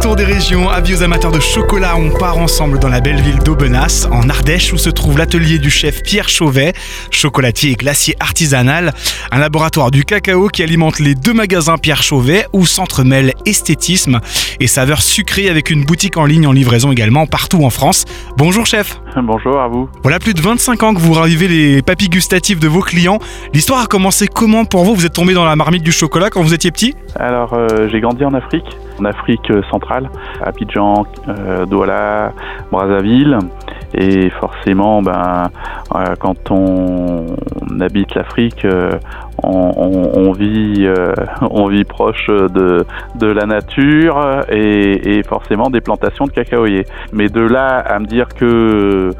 tour des régions. Avis aux amateurs de chocolat, on part ensemble dans la belle ville d'Aubenas, en Ardèche, où se trouve l'atelier du chef Pierre Chauvet, chocolatier et glacier artisanal, un laboratoire du cacao qui alimente les deux magasins Pierre Chauvet, où s'entremêlent esthétisme et saveurs sucrées avec une boutique en ligne en livraison également partout en France. Bonjour chef. Bonjour à vous. Voilà plus de 25 ans que vous ravivez les papilles gustatives de vos clients. L'histoire a commencé comment pour vous? Vous êtes tombé dans la marmite du chocolat quand vous étiez petit? Alors euh, j'ai grandi en Afrique, en Afrique centrale, à Abidjan, euh, Douala, Brazzaville. Et forcément, ben, euh, quand on, habite l'Afrique, euh, on, vit, euh, on vit proche de, de la nature et, forcément des plantations de cacaoyers. Mais de là à me dire que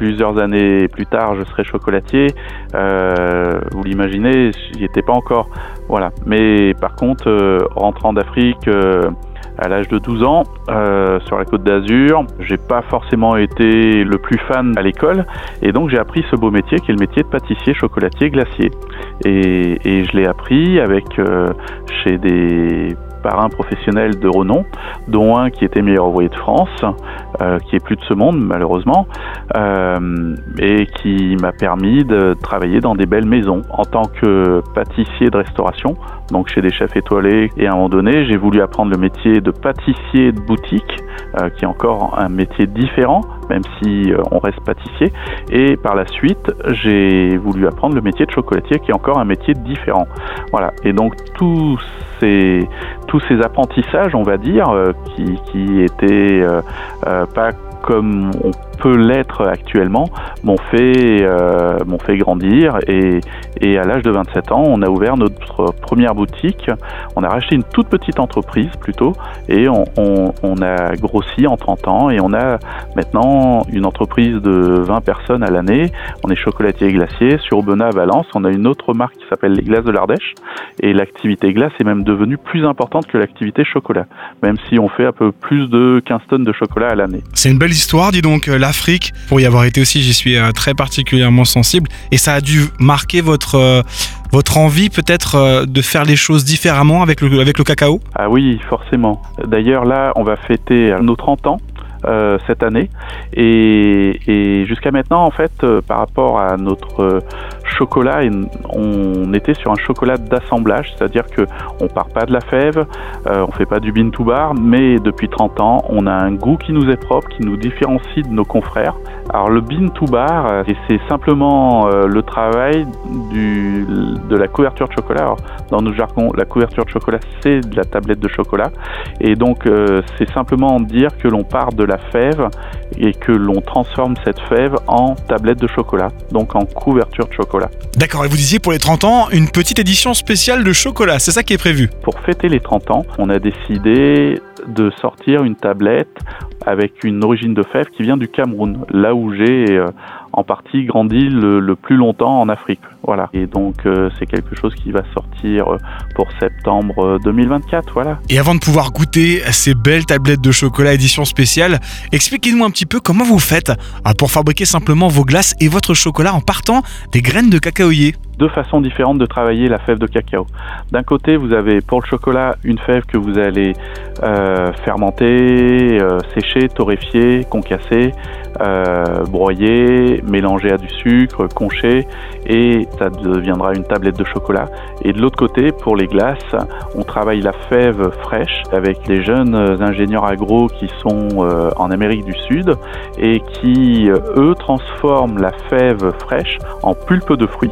plusieurs années plus tard, je serai chocolatier, vous l'imaginez, j'y étais pas encore. Voilà. Mais par contre, rentrant d'Afrique, à l'âge de 12 ans euh, sur la côte d'Azur. J'ai pas forcément été le plus fan à l'école et donc j'ai appris ce beau métier qui est le métier de pâtissier, chocolatier, glacier. Et, et je l'ai appris avec euh, chez des par un professionnel de renom, dont un qui était meilleur ouvrier de France, euh, qui est plus de ce monde malheureusement, euh, et qui m'a permis de travailler dans des belles maisons en tant que pâtissier de restauration, donc chez des chefs étoilés. Et à un moment donné, j'ai voulu apprendre le métier de pâtissier de boutique, euh, qui est encore un métier différent, même si on reste pâtissier. Et par la suite, j'ai voulu apprendre le métier de chocolatier, qui est encore un métier différent. Voilà. Et donc tous ces apprentissages, on va dire, euh, qui, qui étaient euh, euh, pas comme on peut l'être actuellement m'ont fait, euh, fait grandir et, et à l'âge de 27 ans, on a ouvert notre première boutique. On a racheté une toute petite entreprise plutôt et on, on, a grossi en 30 ans et on a maintenant une entreprise de 20 personnes à l'année. On est chocolatier et glacier. Sur Aubenas à Valence, on a une autre marque qui s'appelle les glaces de l'Ardèche et l'activité glace est même devenue plus importante que l'activité chocolat, même si on fait un peu plus de 15 tonnes de chocolat à l'année. C'est une belle histoire, dis donc, Pour y avoir été aussi, j'y suis euh, très particulièrement sensible. Et ça a dû marquer votre, euh, votre envie peut-être euh, de faire les choses différemment avec le, avec le cacao? Ah oui, forcément. D'ailleurs, là, on va fêter nos 30 ans. cette année et jusqu'à maintenant en fait par rapport à notre chocolat, on était sur un chocolat d'assemblage, c'est-à-dire que on part pas de la fève, euh, on fait pas du bean to bar, mais depuis 30 ans, on a un goût qui nous est propre, qui nous différencie de nos confrères. Alors le bean to bar, euh, c'est simplement euh, le travail du, de la couverture de chocolat. dans nos jargons, la couverture de chocolat, c'est de la tablette de chocolat, et donc c'est simplement dire que l'on part de la fève et que l'on transforme cette fève en tablette de chocolat, donc en couverture de chocolat. D'accord, et vous disiez pour les 30 ans, une petite édition spéciale de chocolat, c'est ça qui est prévu? Pour fêter les 30 ans, on a décidé de sortir une tablette avec une origine de fève qui vient du Cameroun, là où j'ai euh, en partie grandi le, plus longtemps en Afrique. Voilà. Et donc euh, c'est quelque chose qui va sortir euh, pour septembre 2024. Voilà. Et avant de pouvoir goûter ces belles tablettes de chocolat édition spéciale, expliquez-nous un petit peu comment vous faites pour fabriquer simplement vos glaces et votre chocolat en partant des graines de cacaoyer deux façons différentes de travailler la fève de cacao. D'un côté, vous avez pour le chocolat une fève que vous allez euh, fermenter, euh, sécher, torréfier, concasser, euh, broyer, mélanger à du sucre, concher, et ça deviendra une tablette de chocolat. Et de l'autre côté, pour les glaces, on travaille la fève fraîche avec les jeunes ingénieurs agro qui sont en Amérique du Sud et qui, eux, transforment la fève fraîche en pulpe de fruits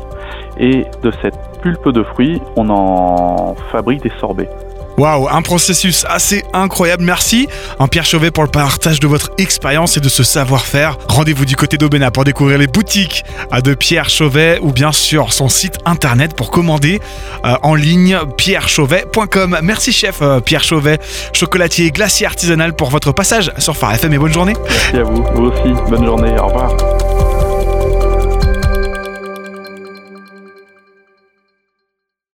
et de cette pulpe de fruits, on en fabrique des sorbets. Waouh, un processus assez incroyable. Merci, en Pierre Chauvet, pour le partage de votre expérience et de ce savoir-faire. Rendez-vous du côté d'Aubenas pour découvrir les boutiques de Pierre Chauvet ou bien sûr son site internet pour commander euh, en ligne pierrechauvet.com. Merci, chef euh, Pierre Chauvet, chocolatier glacier artisanal, pour votre passage sur Phare FM et bonne journée. Merci à vous, vous aussi. Bonne journée. Au revoir.